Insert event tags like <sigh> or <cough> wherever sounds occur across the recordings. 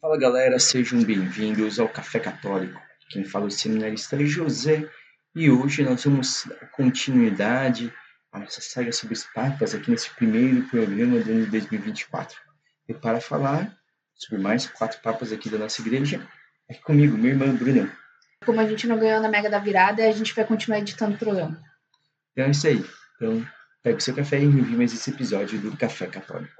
Fala galera, sejam bem-vindos ao Café Católico. Quem fala é o seminarista José e hoje nós vamos dar continuidade à nossa saga sobre os papas aqui nesse primeiro programa do ano de 2024. E para falar sobre mais quatro papas aqui da nossa igreja, aqui comigo, minha irmã Bruna. Como a gente não ganhou na Mega da Virada, a gente vai continuar editando o programa. Então é isso aí. Então, pegue o seu café e envie mais esse episódio do Café Católico.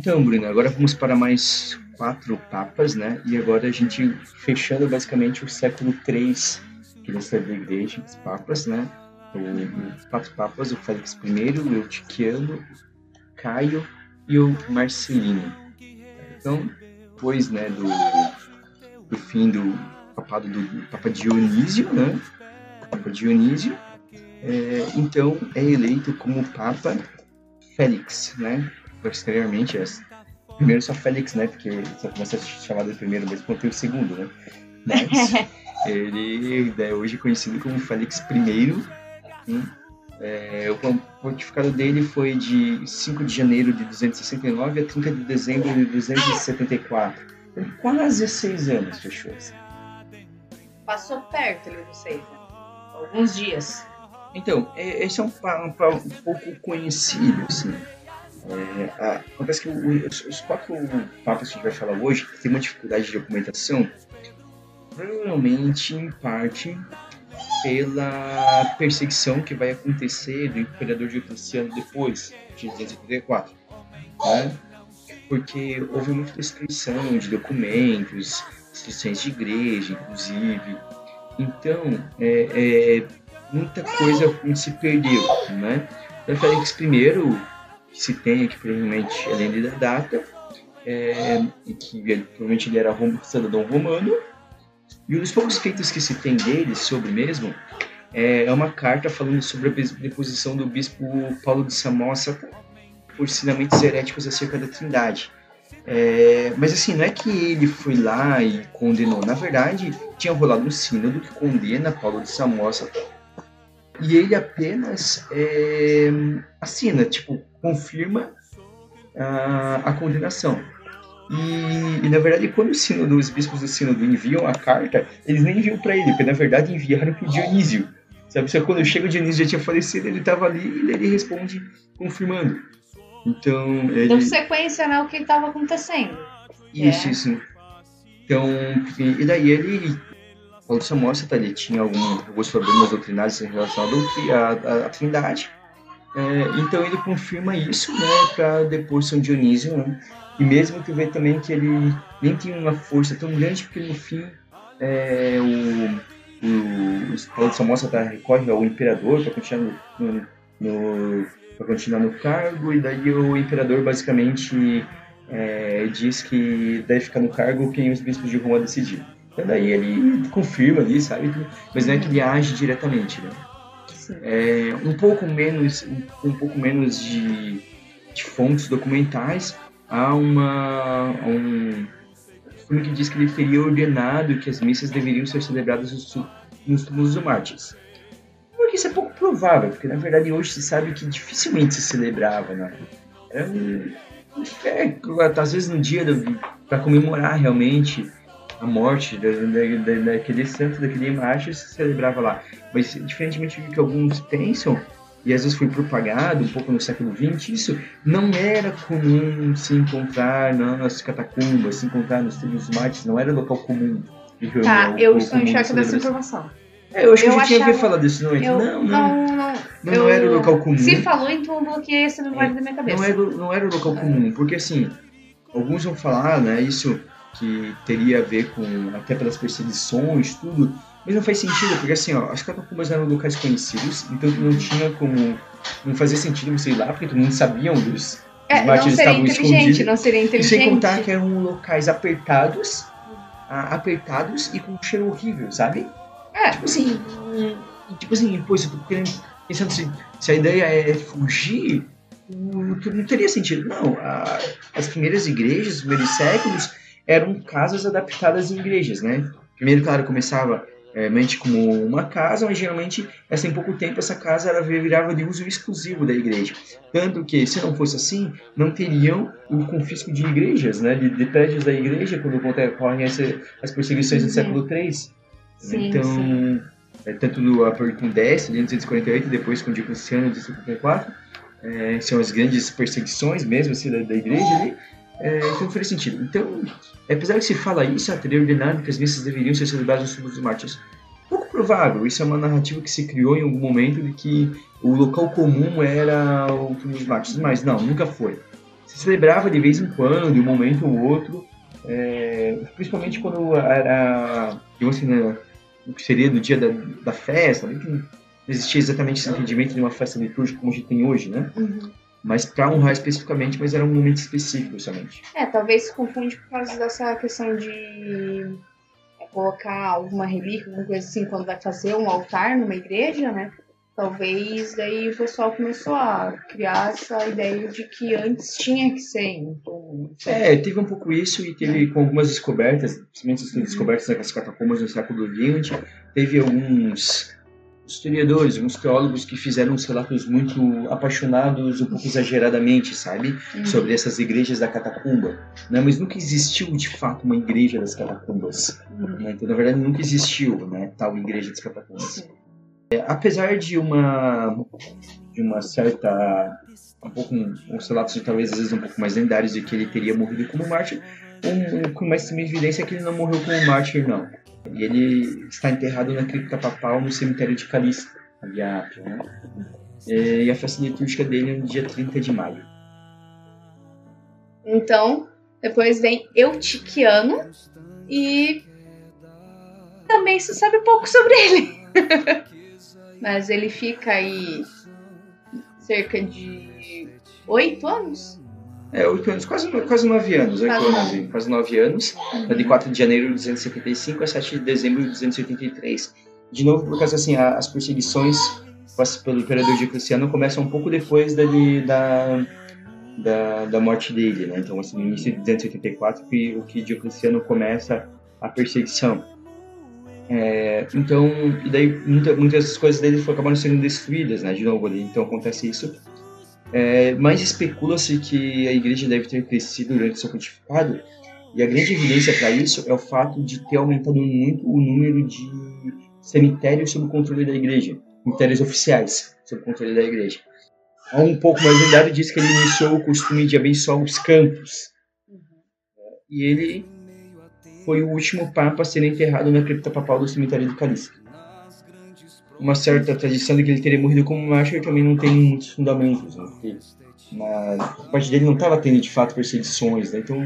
Então, Bruno, agora vamos para mais quatro papas, né? E agora a gente fechando basicamente o século III que nós da igreja, os papas, né? Os quatro papas, o Félix I, o Eutiquiano, Caio e o Marcelino. Então, depois, né, do, do fim do papado do Papa Dionísio, né? Papa Dionísio, é, então é eleito como Papa Félix, né? Posteriormente, primeiro só Félix, né? Porque só começa a ser chamado de primeiro, mesmo quando tem o segundo, né? Mas <laughs> ele é hoje conhecido como Félix I. Hein? É, o pontificado dele foi de 5 de janeiro de 269 a 30 de dezembro de 274. Então, quase seis anos fechou. Assim. Passou perto ali do seis, né? Alguns dias. Então, é, esse é um, um, um pouco conhecido, assim. É, a, acontece que os, os, quatro papas que a gente vai falar hoje têm uma dificuldade de documentação, provavelmente em parte pela perseguição que vai acontecer do imperador Diocleciano depois de 234, né? porque houve muita destruição de documentos, destruições de igreja, inclusive. Então, é, é, muita coisa se perdeu, né? Então, Félix I que se tem aqui provavelmente além da data, é, e que provavelmente ele era rom, cidadão romano, e um dos poucos feitos que se tem dele sobre mesmo é, é uma carta falando sobre a deposição do bispo Paulo de Samosata por ensinamentos heréticos acerca da Trindade. É, mas assim, não é que ele foi lá e condenou. Na verdade, tinha rolado um sínodo que condena Paulo de Samosata e ele apenas é, assina, tipo, confirma a, a condenação. E, e, na verdade, quando o sínodo, os bispos do sínodo enviam a carta, eles nem enviam para ele, porque na verdade enviaram para Dionísio. Sabe? Só quando chega o Dionísio já tinha falecido, ele estava ali e ele responde confirmando. Então. Ele... Deu sequência né, o que estava acontecendo. Isso, é. isso. Então, e daí ele Paulo Samosa tá, ele tinha algum, alguns problemas doutrinários em relação à, à, à Trindade. É, então ele confirma isso, né, para depor São Dionísio, né? E mesmo que vê também que ele nem tinha uma força tão grande, porque no fim é, o, o, o Paulo de Samosa tá, recorre ao imperador para continuar no, no, continuar no cargo, e daí o imperador basicamente é, diz que deve ficar no cargo quem os bispos de Roma decidirem. Então daí ele confirma ali, sabe? Mas não é que ele age diretamente, né? É, um pouco menos, um, pouco menos de, de fontes documentais. Há uma um filme que diz que ele teria ordenado que as missas deveriam ser celebradas nos, nos túmulos dos mártires. Porque isso é pouco provável, porque na verdade hoje se sabe que dificilmente se celebrava, né? Era um, é, às vezes no dia para comemorar realmente a morte da, da, daquele santo, daquele macho, se celebrava lá. Mas, diferentemente do que alguns pensam, e às vezes foi propagado um pouco no século XX, isso não era comum se encontrar nas catacumbas, se encontrar nos túmulos mártires, não era local comum. De reunião, tá, eu estou em choque dessa informação. É, eu acho eu que a gente achava... tinha falar disso, não, eu, não, não, não, não, não, eu... era o local comum. Se falou, então eu bloqueei essa memória é, da minha cabeça. Não era, não era o local comum, porque assim, alguns vão falar, né, isso que teria a ver com até pelas perseguições, tudo, mas não faz sentido, porque assim, ó, as catacumbas eram locais conhecidos, então não tinha como. Não fazia sentido você ir lá, porque todo mundo sabia onde os, é, mártires estavam escondidos. Não seria inteligente. E sem contar que eram locais apertados, apertados e com um cheiro horrível, sabe? É. Tipo assim, tipo assim, pois eu tô querendo, pensando se, se a ideia é fugir, não teria sentido. Não, a, as primeiras igrejas, os primeiros séculos, eram casas adaptadas em igrejas, né? Primeiro, claro, começava é, mente como uma casa, mas geralmente, assim, em pouco tempo, essa casa ela virava de uso exclusivo da igreja. Tanto que, se não fosse assim, não teriam o confisco de igrejas, né, de, de prédios da igreja, quando ocorrem as perseguições do uhum. século III. Sim, então, sim. É, tanto no com 10, de 248, e depois com Diocleciano, de 54, é, são as grandes perseguições mesmo assim, da, da igreja ali. É, então faz sentido. Então, apesar de se fala isso, teria ordenado que as missas deveriam ser celebradas nos túmulos dos mártires. Pouco provável, isso é uma narrativa que se criou em algum momento de que o local comum era o túmulo dos mártires, mas não, nunca foi. Se celebrava de vez em quando, de um momento ou outro, é, principalmente quando era, assim, né, o que seria do dia da, da festa, né, não existia exatamente esse entendimento de uma festa litúrgica como a gente tem hoje, né? Uhum mas para honrar especificamente, mas era um momento específico somente. É, talvez se confunde por causa dessa questão de é, colocar alguma relíquia, alguma coisa assim, quando vai fazer um altar numa igreja, né? Talvez daí o pessoal começou a criar essa ideia de que antes tinha que ser. Então, é, teve um pouco isso e teve com algumas descobertas, principalmente as descobertas das catacumbas no século XX, teve alguns historiadores, alguns teólogos que fizeram uns relatos muito apaixonados, um pouco exageradamente, sabe? Uhum. Sobre essas igrejas da catacumba. Né? Mas nunca existiu, de fato, uma igreja das catacumbas. Uhum. Né? Então, na verdade, nunca existiu né, tal igreja das catacumbas. É, apesar de uma, de uma certa... Um pouco, uns relatos talvez às vezes um pouco mais lendários de que ele teria morrido como mártir, um, com mais evidência é que ele não morreu como mártir, não. E ele está enterrado na cripta papal no cemitério de Calista, ali a Ápia, né? E a festa litúrgica dele é no dia 30 de maio. Então, depois vem Eutiquiano e também se sabe pouco sobre ele. <laughs> Mas ele fica aí cerca de oito anos é, oito anos, quase, quase nove anos, quase, nove. quase nove anos. Uhum. De 4 de janeiro de 275 a 7 de dezembro de 283. De novo, por causa assim, as perseguições pelo imperador Diocleciano começam um pouco depois da, da, da morte dele, né? Então, assim, no início de 284, que, o que Diocleciano começa a perseguição. É, então, e daí muita, muitas coisas dele acabaram sendo destruídas, né? De novo, ali. então acontece isso. É, mas especula-se que a igreja deve ter crescido durante seu pontificado, e a grande evidência para isso é o fato de ter aumentado muito o número de cemitérios sob controle da igreja, cemitérios oficiais sob controle da igreja. Há um pouco mais lendário diz que ele iniciou o costume de abençoar os campos. E ele foi o último papa a ser enterrado na cripta papal do cemitério de Calista uma certa tradição de que ele teria morrido como mártir também não tem muitos fundamentos, né? Porque na parte dele não estava tendo de fato perseguições, né? Então.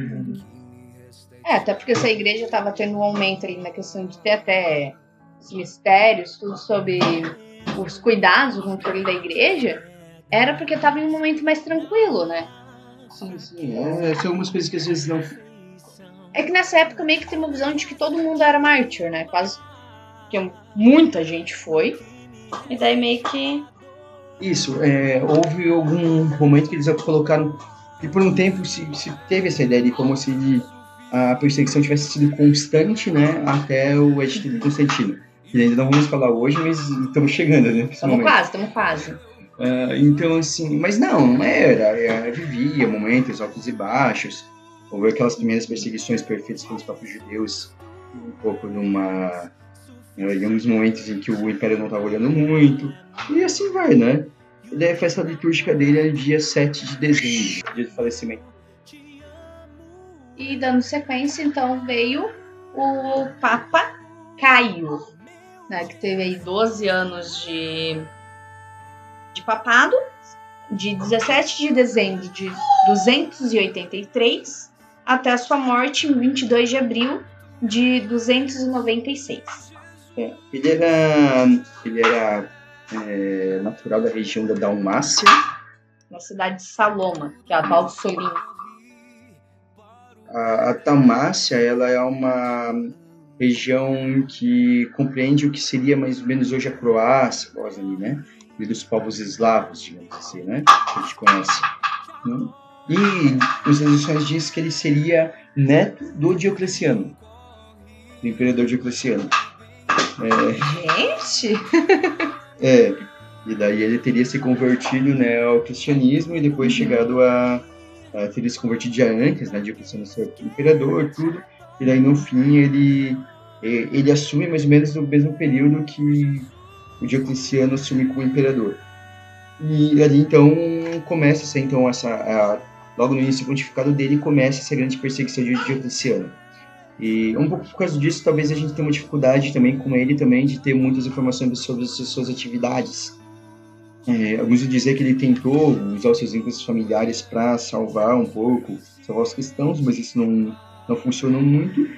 É, até porque essa igreja estava tendo um aumento ali na questão de ter até os mistérios, tudo sobre os cuidados, o controle da igreja, era porque estava em um momento mais tranquilo, né? Sim, sim. É, são algumas coisas que às vezes não. É que nessa época meio que tem uma visão de que todo mundo era mártir, né? Quase que muita gente foi. E daí meio que. Isso, é, houve algum momento que eles colocaram. E por um tempo se, se teve essa ideia de como se a perseguição tivesse sido constante, né? Até o Edito de Constantino. E ainda não vamos falar hoje, mas estamos chegando, né? Estamos quase, estamos quase. Uh, então, assim, mas não, não era. era vivia momentos altos e baixos. Houve aquelas primeiras perseguições perfeitas pelos próprios judeus, um pouco numa em uns momentos em que o Império não estava olhando muito. E assim vai, né? E a festa litúrgica dele é dia 7 de dezembro, dia de falecimento. E dando sequência, então, veio o Papa Caio, né, que teve aí 12 anos de, de papado, de 17 de dezembro de 283 até a sua morte em 22 de abril de 296. É, ele era, ele era é, natural da região da Dalmácia. Na cidade de Saloma, que é a atual de Solim. A, a Dalmácia ela é uma região que compreende o que seria mais ou menos hoje a Croácia, ali, né? E dos povos eslavos, digamos assim, né? Que a gente conhece. Né? E as tradições diz que ele seria neto do Diocleciano. do imperador Diocleciano. É... Gente! é, e daí ele teria se convertido né, ao cristianismo e depois uhum. chegado a, a teria se convertido já antes, né, Diocleciano ser imperador, tudo. E daí no fim ele ele assume mais ou menos no mesmo período que o Diocleciano assume como imperador. E ali então começa então essa a, logo no início do pontificado dele começa essa grande perseguição de Diocleciano. E um pouco por causa disso, talvez a gente tenha uma dificuldade também com ele também de ter muitas informações sobre as suas atividades. É, alguns dizer que ele tentou usar os seus vínculos familiares para salvar um pouco, salvar os cristãos, mas isso não, não funcionou muito.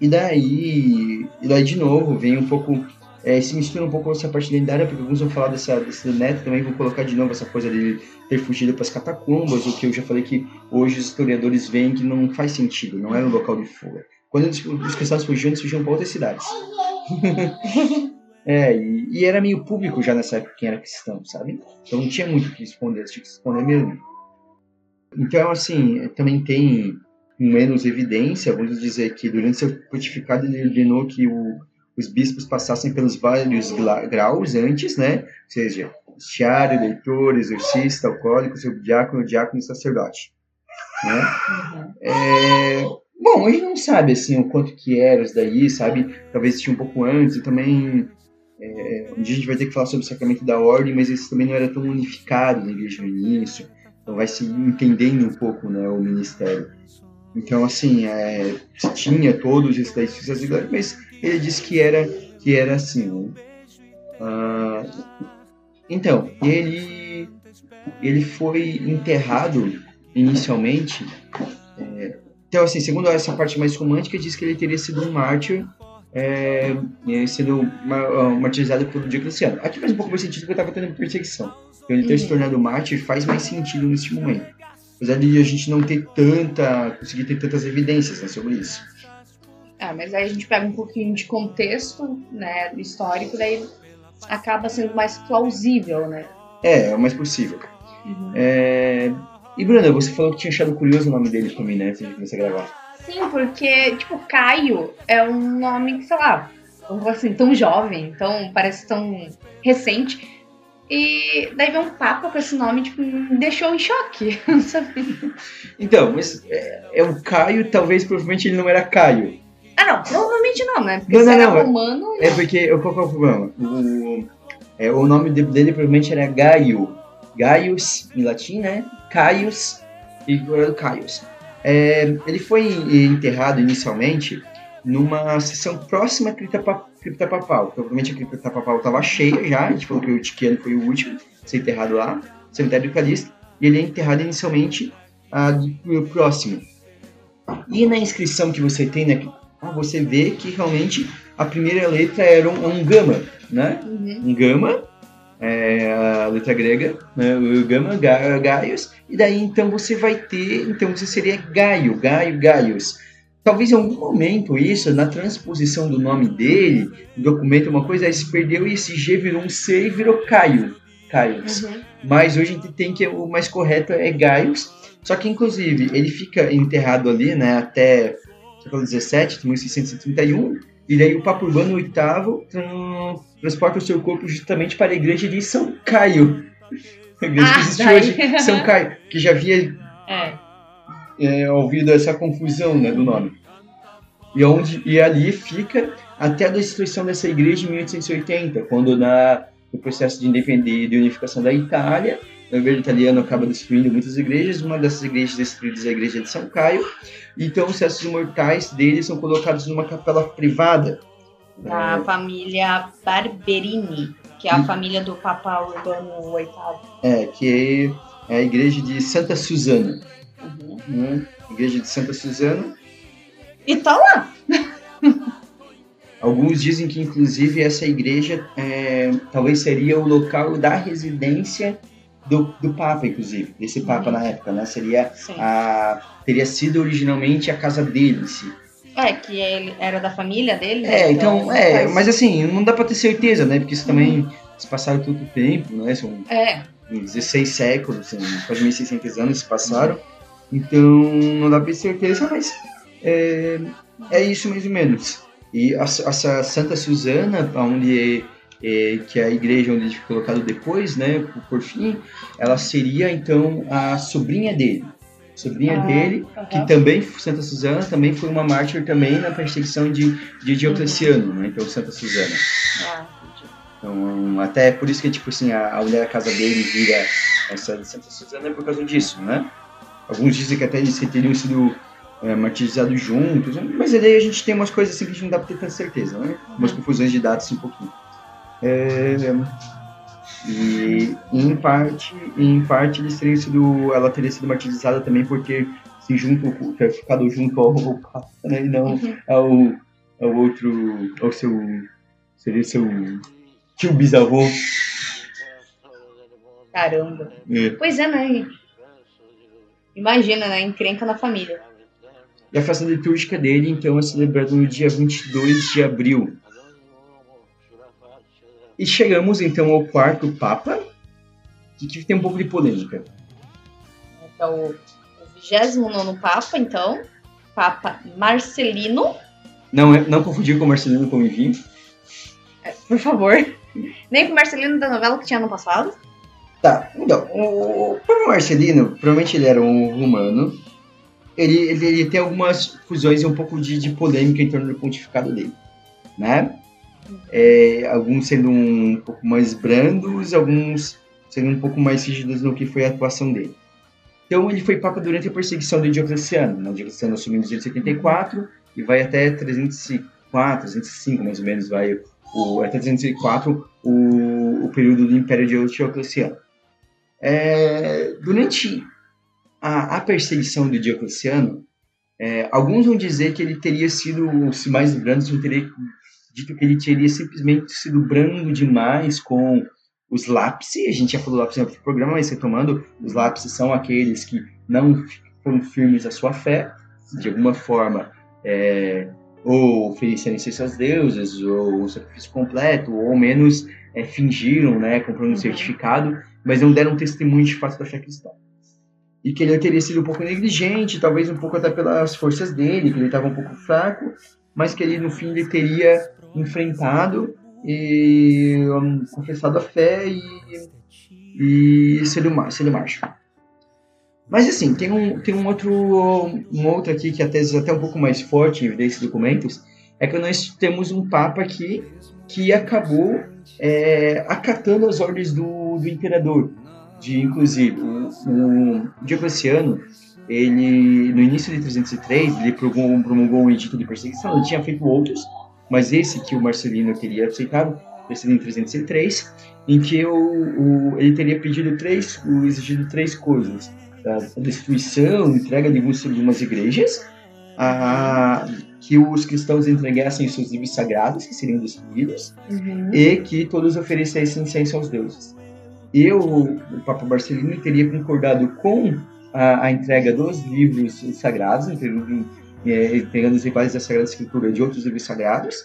E daí, e daí de novo, vem um pouco é, se mistura um pouco essa parte lendária, porque alguns vão falar dessa, desse neto, também vão colocar de novo essa coisa dele ter fugido para as catacumbas, o que eu já falei que hoje os historiadores veem que não faz sentido, não era um local de fuga. Quando eles, os cristãos fugiam, eles fugiam para outras cidades. <laughs> é, e, e, era meio público já nessa época quem era cristão, sabe? Então não tinha muito o que responder, tinha que responder mesmo. Então, assim, também tem menos evidência, vamos dizer que durante seu pontificado ele ordenou que o os bispos passassem pelos vários graus antes, né? Ou seja, estiário, leitor, exorcista, alcoólico, subdiácono, diácono e sacerdote. Né? Uhum. É... Bom, a gente não sabe assim o quanto que era isso daí, sabe? Talvez tinha um pouco antes e também é, um dia a gente vai ter que falar sobre o sacramento da ordem, mas esse também não era tão unificado na igreja no início, então vai se entendendo um pouco né, o ministério. Então, assim, é, tinha todos esses daí, mas ele disse que era, que era assim. Né? Ah, então, ele, ele foi enterrado inicialmente. É, então, assim, segundo essa parte mais romântica, diz que ele teria sido um mártir, é, sendo martirizado pelo Diocleciano. Aqui faz um pouco mais sentido porque estava tendo perseguição. Então, ele ter se uhum. tornado mártir faz mais sentido nesse momento. Apesar de a gente não ter tanta, conseguir ter tantas evidências né, sobre isso. Ah, mas aí a gente pega um pouquinho de contexto, né, histórico, daí acaba sendo mais plausível, né? É, é o mais possível. Uhum. É... E Bruna, você falou que tinha achado curioso o nome dele pra mim, né, antes de começar a gravar. Sim, porque, tipo, Caio é um nome que, sei lá, assim, tão jovem, tão, parece tão recente. E daí veio um papa com esse nome, tipo, me deixou em choque. <laughs> não sabia. Então, mas é, é o Caio, talvez provavelmente ele não era Caio. Ah, não, provavelmente não, né? Porque não, não, não, romano. É porque. Qual que é o problema? O, é, o nome dele provavelmente era Gaio. Gaius, em latim, né? Caius e Caius. É, ele foi enterrado inicialmente numa sessão próxima à cripta, cripta papal. Provavelmente a cripta papal estava cheia já, a gente falou que o Tiquiano foi o último a ser enterrado lá, cemitério do Calixto, e ele é enterrado inicialmente ali próximo. E na inscrição que você tem, né, ah, você vê que realmente a primeira letra era um, um gama, né? Uhum. Um gama, é, a letra grega, né? o gama, gaios, e daí então você vai ter, então você seria Gaio, Gaio, Gaios. Talvez em algum momento isso, na transposição do nome dele, no documento, uma coisa, aí se perdeu e esse G virou um C e virou Caio, Caios. Uhum. Mas hoje a gente tem que o mais correto é Gaios, só que inclusive ele fica enterrado ali, né, até século XVII, 1631, e daí o Papa Urbano VIII transporta o seu corpo justamente para a igreja de São Caio. A igreja ah, que existe daí. hoje, São Caio, que já havia é. É, ouvido essa confusão né, do nome. E, onde, e ali fica até a destruição dessa igreja em 1880, quando na, no processo de independência de unificação da Itália, o governo italiano acaba destruindo muitas igrejas, uma dessas igrejas destruídas é a igreja de São Caio, então os restos mortais deles são colocados numa capela privada. Da é... família Barberini, que é a e... família do Papa Urbano VIII. É, que é a igreja de Santa Susana. Uhum. Né? Igreja de Santa Susana. E tá lá! <laughs> Alguns dizem que, inclusive, essa igreja é, talvez seria o local da residência do, do Papa, inclusive, desse Papa uhum. na época, né? Seria a, teria sido originalmente a casa dele, si. É, que ele era da família dele. É, então, então é, faz... mas assim, não dá pra ter certeza, né? Porque isso também, uhum. se passaram todo o tempo, né? São é. 16 séculos, assim, quase 1.600 anos se passaram. Uhum. Então, não dá pra ter certeza, mas é, é isso mais ou menos. E essa Santa Susana, onde é, que é a igreja onde ele foi colocado depois, né, por, por fim, ela seria então a sobrinha dele. Sobrinha ah, dele, que também, Santa Susana, também foi uma mártir também na perseguição de, de Diocleciano, né, então Santa Susana. Ah, então, até por isso que, tipo assim, a, a mulher da casa dele vira essa de Santa Susana é por causa disso, né? Alguns dizem que até eles teriam sido é, martirizados juntos, mas aí a gente tem umas coisas assim que a gente não dá pra ter tanta certeza, né? Umas confusões de dados assim, um pouquinho. É, e em parte, em parte eles teriam sido, ela teria sido martirizada também por ter se junto, ter ficado junto ao, ao né, e não uhum. ao, ao outro, ao seu, seria seu tio bisavô. Caramba. É. Pois é, né? Imagina, né? Encrenca na família. E a festa litúrgica dele, então, é celebrada no dia 22 de abril. E chegamos então ao quarto Papa, que tem um pouco de polêmica. Então, o 29 Papa, então, Papa Marcelino. Não, é, não confundir com Marcelino com Envim. É, por favor. Nem com o Marcelino da novela que tinha no passado. Tá, então, o Papa Marcelino, provavelmente ele era um romano. Ele, ele, ele tem algumas fusões e um pouco de, de polêmica em torno do pontificado dele, né? É, alguns sendo um pouco mais brandos, alguns sendo um pouco mais rígidos no que foi a atuação dele. Então ele foi papa durante a perseguição de Diocleciano. Né? Diocleciano assumiu em 274 e vai até 304, 305 mais ou menos, vai o, até 304 o, o período do Império de Diocleciano. É, durante a, a, perseguição de Diocleciano, é, alguns vão dizer que ele teria sido, se mais brandos, não teria dito que ele teria simplesmente sido brando demais com os lápis. A gente já falou lápis no outro programa, mas retomando, os lápis são aqueles que não foram firmes à sua fé, de alguma forma, é, ou ofereceram incenso aos deuses, ou um sacrifício completo, ou ao menos é, fingiram, né, comprando um uhum. certificado, mas não deram testemunho de fato da fé cristã. E que ele teria sido um pouco negligente, talvez um pouco até pelas forças dele, que ele estava um pouco fraco, mas que ele no fim ele teria enfrentado e um, confessado a fé e, e sido, sido macho. Mas assim, tem um, tem um outro um outro aqui que até, até um pouco mais forte desses documentos, é que nós temos um Papa aqui que acabou é, acatando as ordens do, do imperador. De, inclusive, o, o Diocleciano, ele, no início de 303, ele promulgou, promulgou um edito de perseguição, ele tinha feito outros, mas esse que o Marcelino teria aceitado, em 303, em que o, o, ele teria pedido três, exigido três coisas: a destruição, entrega de algumas igrejas, a, que os cristãos entregassem seus livros sagrados, que seriam destruídos, uhum. e que todos oferecessem incenso aos deuses. E o, o Papa Marcelino teria concordado com a, a entrega dos livros sagrados, entregando é, os rituais da Sagrada Escritura de outros livros sagrados,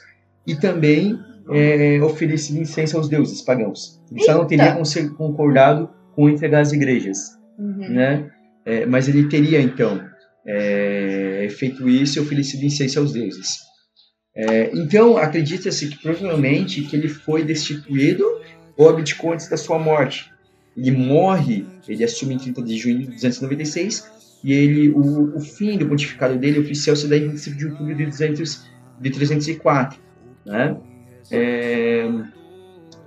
e também é, oferecido incenso aos deuses pagãos. Ele só não teria concordado com entregar as igrejas, uhum. né? É, mas ele teria, então, é, feito isso e oferecido incenso aos deuses. É, então, acredita-se que provavelmente que ele foi destituído ou abdicou antes da sua morte. Ele morre, ele assume em 30 de junho de 296, e ele, o, o fim do pontificado dele oficial se dá em 25 de outubro de, 200, de 304, né? É,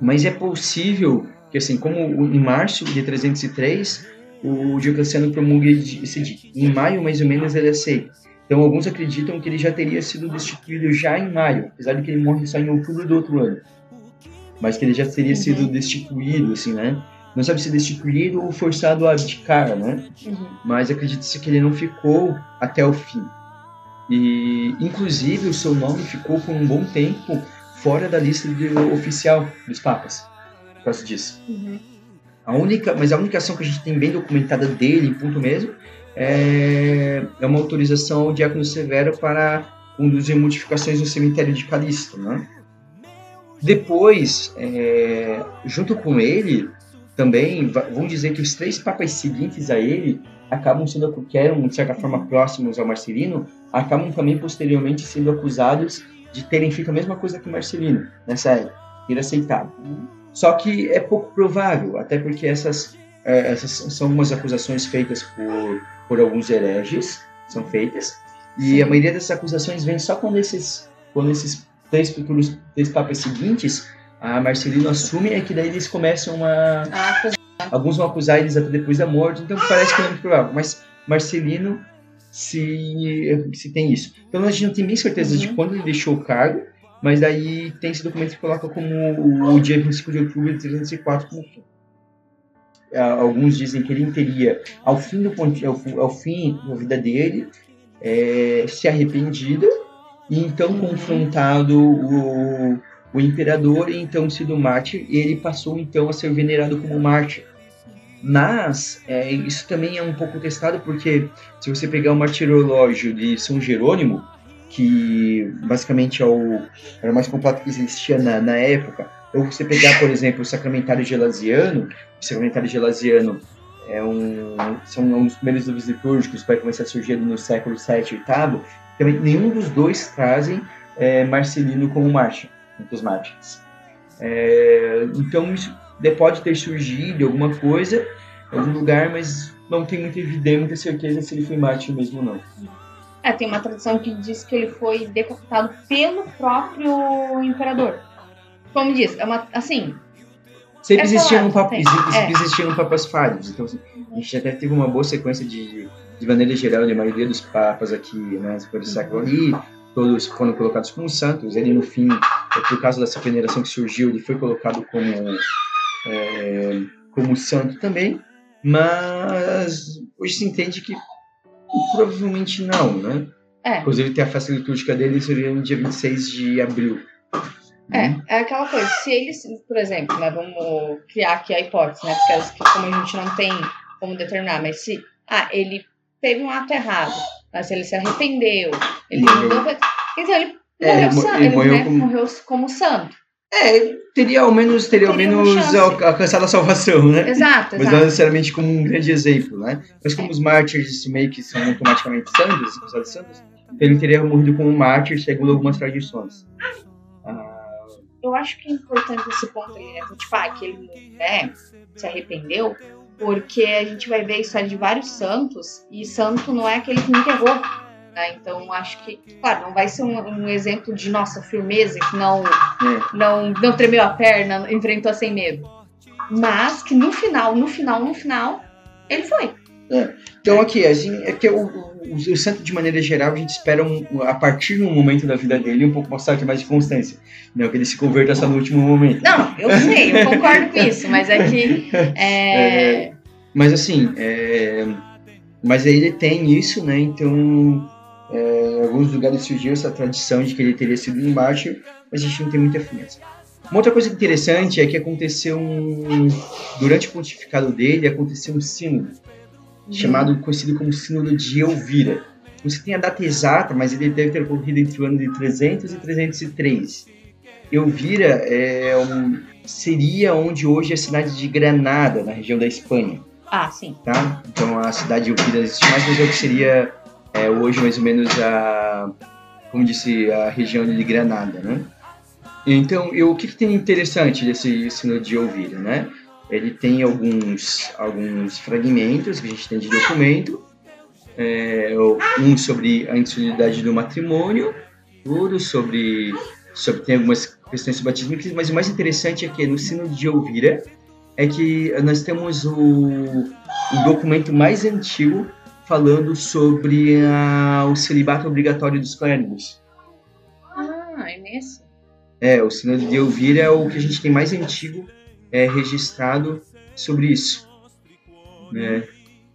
mas é possível que, assim, como em março de 303, o Diocleciano promulga esse dito. Em maio, mais ou menos, ele aceita. Então, alguns acreditam que ele já teria sido destituído já em maio, apesar de que ele morre só em outubro do outro ano. Mas que ele já teria sido destituído, assim, né? Não sabe se destituído ou forçado a abdicar, né? Uhum. Mas acredita-se que ele não ficou até o fim. E, inclusive, o seu nome ficou por um bom tempo fora da lista de, oficial dos papas, por causa disso. Uhum. A única, mas a única ação que a gente tem bem documentada dele, ponto mesmo, é, é uma autorização ao diácono Severo para conduzir modificações no cemitério de Calixto, né? Depois, é, junto com ele, também vão dizer que os três papas seguintes a ele acabam sendo, que eram de certa forma próximos ao Marcelino, acabam também posteriormente sendo acusados de terem feito a mesma coisa que Marcelino nessa época, ter aceitado. Só que é pouco provável, até porque essas, é, essas são umas acusações feitas por, por alguns hereges, são feitas, e a maioria dessas acusações vem só quando esses, quando esses três futuros três papas seguintes, a Marcelino assume, é que daí eles começam a... Ah, alguns vão acusar eles até depois da morte, então parece que não é muito provável, mas Marcelino se, se tem isso. Então a gente não tem nem certeza uhum. de quando ele deixou o cargo, mas daí tem esse documento que coloca como o, dia 25 de outubro de 304 como fim. Alguns dizem que ele teria, ao fim, do, ao, ao fim da vida dele, é, se arrependido e então confrontado o, o imperador então sido mártir, e ele passou então a ser venerado como mártir. Mas é, isso também é um pouco testado porque se você pegar o martirológio de São Jerônimo, que basicamente é o, era o mais completo que existia na, na época, ou você pegar, por exemplo, o Sacramentário Gelasiano, o Sacramentário Gelasiano é um, são um dos primeiros livros litúrgicos que vai começar a surgir no século VII e VIII, também nenhum dos dois trazem é, Marcelino como mártir, entre os mártires. É, então isso pode ter surgido alguma coisa em algum lugar, mas não tem muita evidência, muita certeza se ele foi mártir mesmo ou não. É, tem uma tradição que diz que ele foi decapitado pelo próprio imperador. Como diz, é uma, assim... Sempre existiam, papo, é. existiam papas falhos, então assim, a gente até teve uma boa sequência de, de maneira geral, de maioria dos papas aqui, né, pelo século ali, todos foram colocados como santos, ele no fim, por causa dessa veneração que surgiu, ele foi colocado como é, como santo também, mas hoje se entende que provavelmente não, né? É. Inclusive tem a festa litúrgica dele seria no dia 26 de abril. É, hum. é aquela coisa, se eles, por exemplo, né, vamos criar aqui a hipótese, né, porque como a gente não tem como determinar, mas se, ah, ele teve um ato errado, mas ele se arrependeu, ele mudou, então ele é, morreu, ele, morreu, né, como... morreu como santo. É, teria ao menos, teria, teria ao menos alcançado a salvação, né? Exato, Mas exato. não necessariamente como um grande exemplo, né? Mas como é. os mártires meio que são automaticamente santos, considerados santos, então ele teria morrido como mártir segundo algumas tradições. Ah... Eu acho que é importante esse ponto ali, né? Tipo, ah, que ele né, se arrependeu, porque a gente vai ver a história de vários santos, e santo não é aquele que enterrou né? Então acho que, claro, não vai ser um, um exemplo de nossa firmeza que não, é. não, não tremeu a perna, enfrentou sem medo. Mas que no final, no final, no final, ele foi. É. Então aqui, assim, é que o, o, o, santo de maneira geral a gente espera um, a partir de um momento da vida dele um pouco mais tarde mais de constância. Não que ele se converta só no último momento. Não, eu sei, eu concordo com isso, mas é que. <laughs> É... É, mas assim, é, mas ele tem isso, né? Então é, em alguns lugares surgiu essa tradição de que ele teria sido um mártir, mas a gente não tem muita evidência. Uma outra coisa interessante é que aconteceu um. Durante o pontificado dele, aconteceu um sínodo, uhum. chamado, conhecido como Sínodo de Elvira. Não se tem a data exata, mas ele deve ter ocorrido entre o ano de 300 e 303. Elvira é um, seria onde hoje é a cidade de Granada, na região da Espanha. Ah, sim. Tá? Então a cidade de Elvira existe mais, mas é o que seria é hoje mais ou menos a, como disse, a região de Granada, né? Então, eu, o que, que tem interessante desse ensino de ouvir, né? Ele tem alguns, alguns fragmentos que a gente tem de documento, é, um sobre a insolidariedade do matrimônio, outro sobre, sobre tem algumas questões batismo, mas o mais interessante é que no sino de Elvira é que nós temos o, o documento mais antigo falando sobre a, o celibato obrigatório dos clérigos. Ah, é nesse? É, o Sinal de Elvira é o que a gente tem mais antigo é, registrado sobre isso. Né?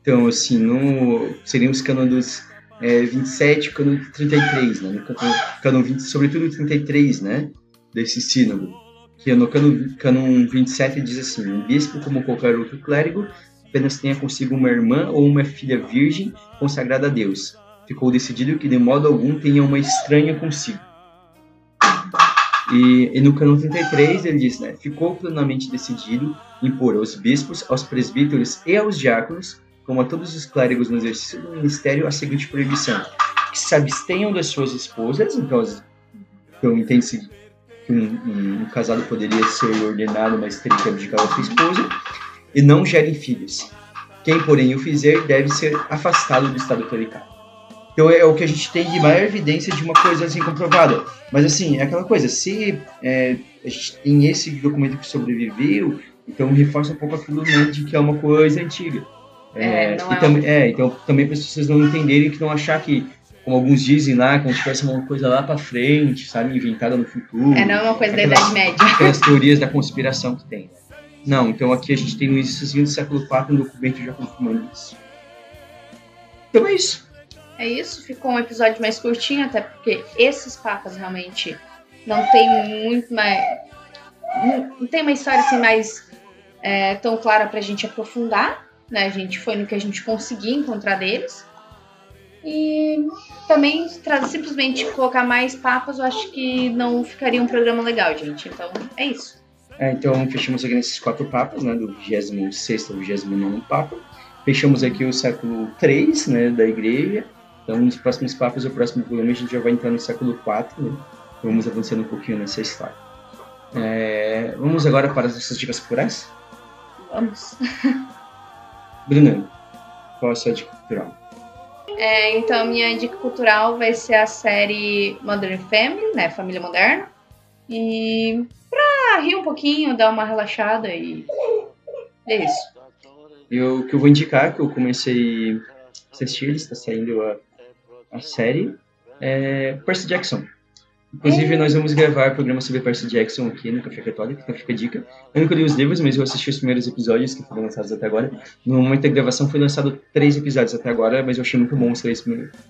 Então, assim, no, seriam os cânones é, 27 e cânon 33, né? No cânon 20, sobretudo 33, né? Desse sínodo. Que no cânon, cânon 27 diz assim, um bispo, como qualquer outro clérigo, apenas tenha consigo uma irmã ou uma filha virgem consagrada a Deus. Ficou decidido que de modo algum tenha uma estranha consigo. E, e no cano 33 ele diz, né, ficou plenamente decidido impor aos bispos, aos presbíteros e aos diáconos, como a todos os clérigos no exercício do ministério, a seguinte proibição: que se abstenham das suas esposas, então as, Então entende-se que um, um, um, casado poderia ser ordenado, mas teria que abdicar da sua esposa, e não gerem filhos. Quem, porém, o fizer deve ser afastado do estado clerical. Então é o que a gente tem de maior evidência de uma coisa assim comprovada. Mas assim, é aquela coisa, se é, a gente tem esse documento que sobreviveu, então reforça um pouco aquilo né, de que é uma coisa antiga. É, é, e é, tam, é, então também para as pessoas não entenderem que não achar que, como alguns dizem lá, como se fosse uma coisa lá para frente, sabe, inventada no futuro. É, não é uma coisa aquelas, da Idade Média. Aquelas teorias da conspiração que tem. Não, então aqui a gente tem no início do século IV um documento já confirmando isso. Então é isso. É isso, ficou um episódio mais curtinho, até porque esses papas realmente não tem muito mais. Não tem uma história assim mais é, tão clara pra gente aprofundar. Né? A gente foi no que a gente conseguia encontrar deles. E também simplesmente colocar mais papas, eu acho que não ficaria um programa legal, gente. Então é isso. É, então fechamos aqui nesses quatro papas, né? Do 26 ao 29 Papa. Fechamos aqui o século 3 né, da igreja. Então, nos próximos papas, o próximo programa, a gente já vai entrar no século IV, né? Vamos avançando um pouquinho nessa história. É, vamos agora para as nossas dicas culturais? Vamos. <laughs> Bruna, qual a sua dica cultural? É, então, minha dica cultural vai ser a série Modern Family, né? Família Moderna. E rir um pouquinho, dar uma relaxada e. É isso. E o que eu vou indicar, que eu comecei a assistir, está saindo a a série é Percy Jackson. Inclusive, é. nós vamos gravar programa sobre Percy Jackson aqui no Café Católico, então fica a dica. Eu nunca li os livros, mas eu assisti os primeiros episódios que foram lançados até agora. No momento da gravação foi lançado três episódios até agora, mas eu achei muito bom os três,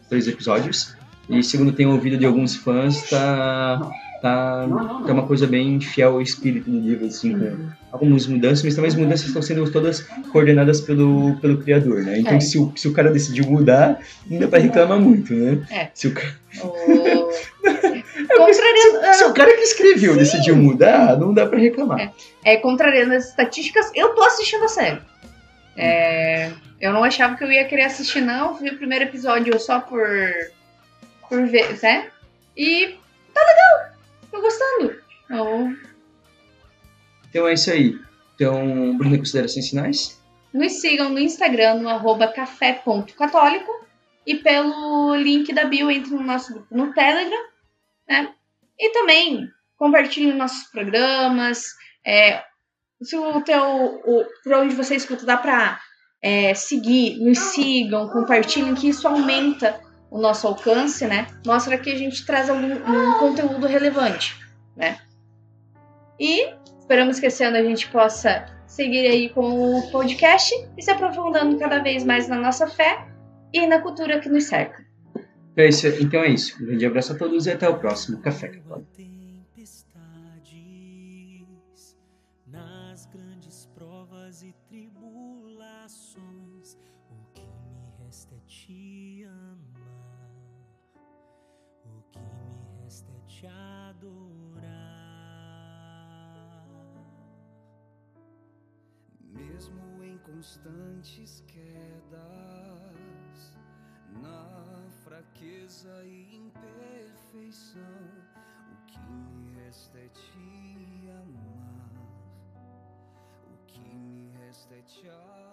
três episódios. E segundo tenho ouvido de alguns fãs, tá tá, tá uma coisa bem fiel ao espírito do livro, assim, com algumas mudanças, mas também as mudanças estão sendo todas coordenadas pelo, pelo criador, né? Então, é. se, o, se o cara decidiu mudar, não dá pra reclamar muito, né? É. Se o cara... <laughs> É, se, se, o cara que escreveu Sim. decidiu mudar, não dá pra reclamar. É, é contrariando as estatísticas, eu tô assistindo a série. É, eu não achava que eu ia querer assistir, não. Vi o primeiro episódio só por, por ver, né? E tá legal. Tô gostando. Então, então é isso aí. Então, Bruna, considerações finais? Nos sigam no Instagram, no arroba café.católico e pelo link da bio entre no nosso grupo no Telegram, né? E também compartilhem nossos programas. É, se o teu, o, por onde você escuta, dá pra é, seguir, nos sigam, compartilhem, que isso aumenta o nosso alcance, né? Mostra que a gente traz algum um conteúdo relevante, né? E esperamos que esse ano a gente possa seguir aí com o podcast e se aprofundando cada vez mais na nossa fé e na cultura que nos cerca. É isso. Então é isso. Um grande abraço a todos e até o próximo Café constantes quedas, na fraqueza e imperfeição, o que me resta é te amar, o que me resta é te adorar.